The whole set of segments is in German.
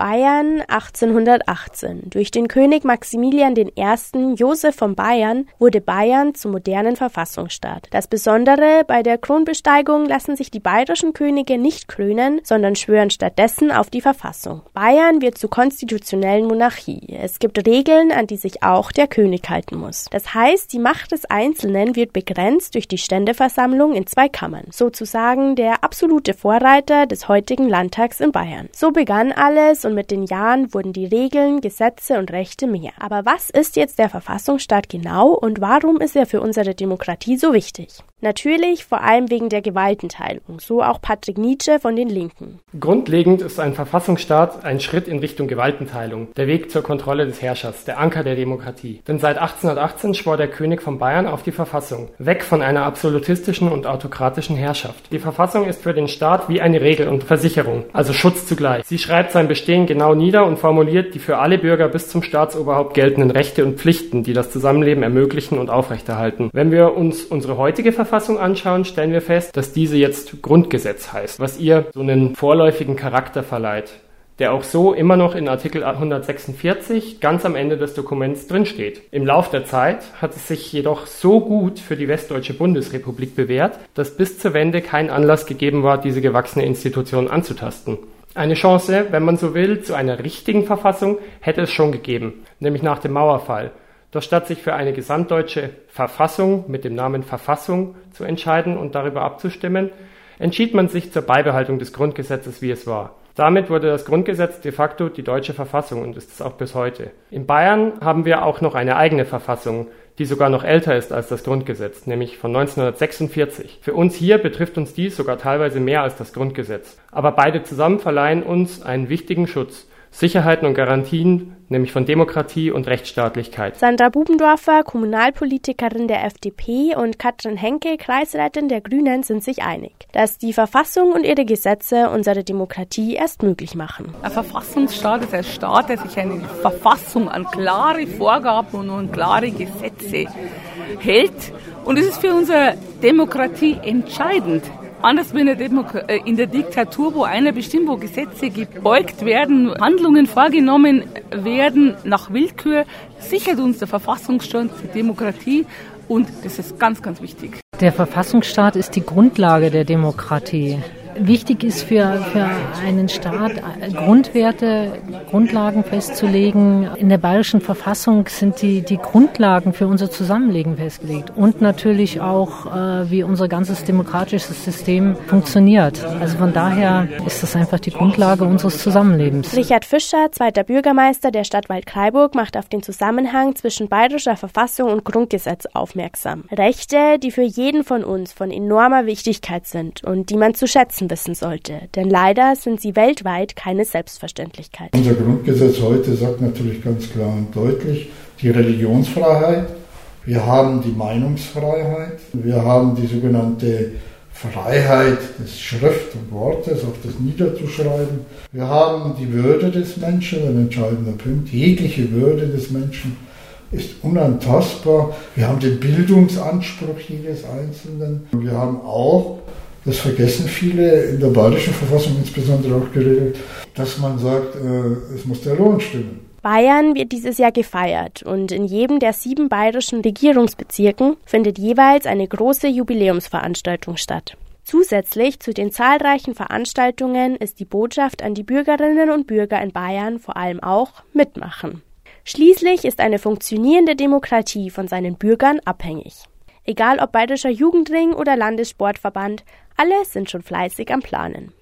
Bayern 1818. Durch den König Maximilian I. Joseph von Bayern wurde Bayern zum modernen Verfassungsstaat. Das Besondere bei der Kronbesteigung lassen sich die bayerischen Könige nicht krönen, sondern schwören stattdessen auf die Verfassung. Bayern wird zur konstitutionellen Monarchie. Es gibt Regeln, an die sich auch der König halten muss. Das heißt, die Macht des Einzelnen wird begrenzt durch die Ständeversammlung in zwei Kammern. Sozusagen der absolute Vorreiter des heutigen Landtags in Bayern. So begann alles und mit den Jahren wurden die Regeln, Gesetze und Rechte mehr. Aber was ist jetzt der Verfassungsstaat genau und warum ist er für unsere Demokratie so wichtig? Natürlich vor allem wegen der Gewaltenteilung, so auch Patrick Nietzsche von den Linken. Grundlegend ist ein Verfassungsstaat ein Schritt in Richtung Gewaltenteilung, der Weg zur Kontrolle des Herrschers, der Anker der Demokratie. Denn seit 1818 schwor der König von Bayern auf die Verfassung, weg von einer absolutistischen und autokratischen Herrschaft. Die Verfassung ist für den Staat wie eine Regel und Versicherung, also Schutz zugleich. Sie schreibt sein Bestehen genau nieder und formuliert die für alle Bürger bis zum Staatsoberhaupt geltenden Rechte und Pflichten, die das Zusammenleben ermöglichen und aufrechterhalten. Wenn wir uns unsere heutige Verfassung Verfassung anschauen, stellen wir fest, dass diese jetzt Grundgesetz heißt, was ihr so einen vorläufigen Charakter verleiht, der auch so immer noch in Artikel 146 ganz am Ende des Dokuments drinsteht. Im Lauf der Zeit hat es sich jedoch so gut für die Westdeutsche Bundesrepublik bewährt, dass bis zur Wende kein Anlass gegeben war, diese gewachsene Institution anzutasten. Eine Chance, wenn man so will, zu einer richtigen Verfassung hätte es schon gegeben, nämlich nach dem Mauerfall. Doch statt sich für eine gesamtdeutsche Verfassung mit dem Namen Verfassung zu entscheiden und darüber abzustimmen, entschied man sich zur Beibehaltung des Grundgesetzes, wie es war. Damit wurde das Grundgesetz de facto die deutsche Verfassung und ist es auch bis heute. In Bayern haben wir auch noch eine eigene Verfassung, die sogar noch älter ist als das Grundgesetz, nämlich von 1946. Für uns hier betrifft uns dies sogar teilweise mehr als das Grundgesetz. Aber beide zusammen verleihen uns einen wichtigen Schutz, Sicherheiten und Garantien, nämlich von Demokratie und Rechtsstaatlichkeit. Sandra Bubendorfer, Kommunalpolitikerin der FDP und Katrin Henke, Kreisleitin der Grünen, sind sich einig, dass die Verfassung und ihre Gesetze unsere Demokratie erst möglich machen. Ein Verfassungsstaat ist ein Staat, der sich eine Verfassung an klare Vorgaben und an klare Gesetze hält. Und es ist für unsere Demokratie entscheidend, Anders wie in der, Demok äh, in der Diktatur, wo einer bestimmt, wo Gesetze gebeugt werden, Handlungen vorgenommen werden nach Willkür, sichert uns der Verfassungsstaat die Demokratie und das ist ganz, ganz wichtig. Der Verfassungsstaat ist die Grundlage der Demokratie wichtig ist für, für einen Staat, Grundwerte, Grundlagen festzulegen. In der bayerischen Verfassung sind die, die Grundlagen für unser Zusammenleben festgelegt und natürlich auch, äh, wie unser ganzes demokratisches System funktioniert. Also von daher ist das einfach die Grundlage unseres Zusammenlebens. Richard Fischer, zweiter Bürgermeister der Stadt Waldkraiburg, macht auf den Zusammenhang zwischen bayerischer Verfassung und Grundgesetz aufmerksam. Rechte, die für jeden von uns von enormer Wichtigkeit sind und die man zu schätzen wissen sollte, denn leider sind sie weltweit keine Selbstverständlichkeit. Unser Grundgesetz heute sagt natürlich ganz klar und deutlich, die Religionsfreiheit, wir haben die Meinungsfreiheit, wir haben die sogenannte Freiheit des Schrift und Wortes, auch das niederzuschreiben. Wir haben die Würde des Menschen, ein entscheidender Punkt. Jegliche Würde des Menschen ist unantastbar. Wir haben den Bildungsanspruch jedes Einzelnen. Wir haben auch das vergessen viele in der bayerischen Verfassung insbesondere auch geregelt, dass man sagt, äh, es muss der Lohn stimmen. Bayern wird dieses Jahr gefeiert und in jedem der sieben bayerischen Regierungsbezirken findet jeweils eine große Jubiläumsveranstaltung statt. Zusätzlich zu den zahlreichen Veranstaltungen ist die Botschaft an die Bürgerinnen und Bürger in Bayern vor allem auch mitmachen. Schließlich ist eine funktionierende Demokratie von seinen Bürgern abhängig. Egal ob Bayerischer Jugendring oder Landessportverband, alle sind schon fleißig am Planen.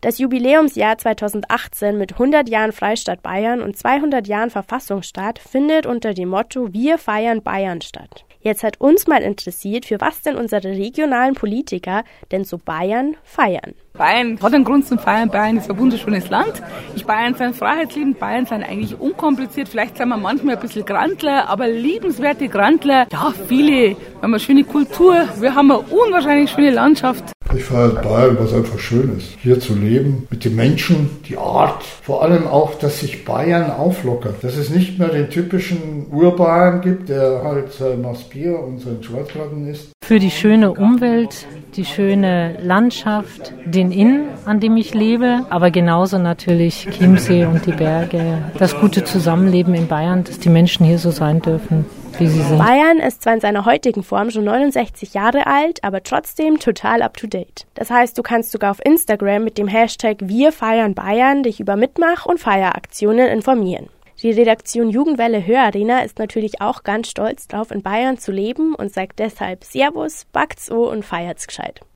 Das Jubiläumsjahr 2018 mit 100 Jahren Freistaat Bayern und 200 Jahren Verfassungsstaat findet unter dem Motto Wir feiern Bayern statt. Jetzt hat uns mal interessiert, für was denn unsere regionalen Politiker denn so Bayern feiern. Bayern hat einen Grund zum Feiern. Bayern ist ein wunderschönes Land. Ich Bayern sein freiheitsliebend. Bayern sind eigentlich unkompliziert. Vielleicht sind wir manchmal ein bisschen Grantler, aber liebenswerte Grantler. Ja, viele. Wir haben eine schöne Kultur. Wir haben eine unwahrscheinlich schöne Landschaft. Ich feiere Bayern, was einfach schön ist. Hier zu leben, mit den Menschen, die Art. Vor allem auch, dass sich Bayern auflockert. Dass es nicht mehr den typischen Urbayern gibt, der halt sein Maß und sein Schwarzbraten isst. Für die schöne Umwelt, die schöne Landschaft, den Inn, an dem ich lebe, aber genauso natürlich Chiemsee und die Berge, das gute Zusammenleben in Bayern, dass die Menschen hier so sein dürfen. Wie sie sind. Bayern ist zwar in seiner heutigen Form schon 69 Jahre alt, aber trotzdem total up to date. Das heißt, du kannst sogar auf Instagram mit dem Hashtag Wir feiern Bayern dich über Mitmach- und Feieraktionen informieren. Die Redaktion Jugendwelle Hörarena ist natürlich auch ganz stolz drauf, in Bayern zu leben und sagt deshalb Servus, backt's o und feiert's gescheit.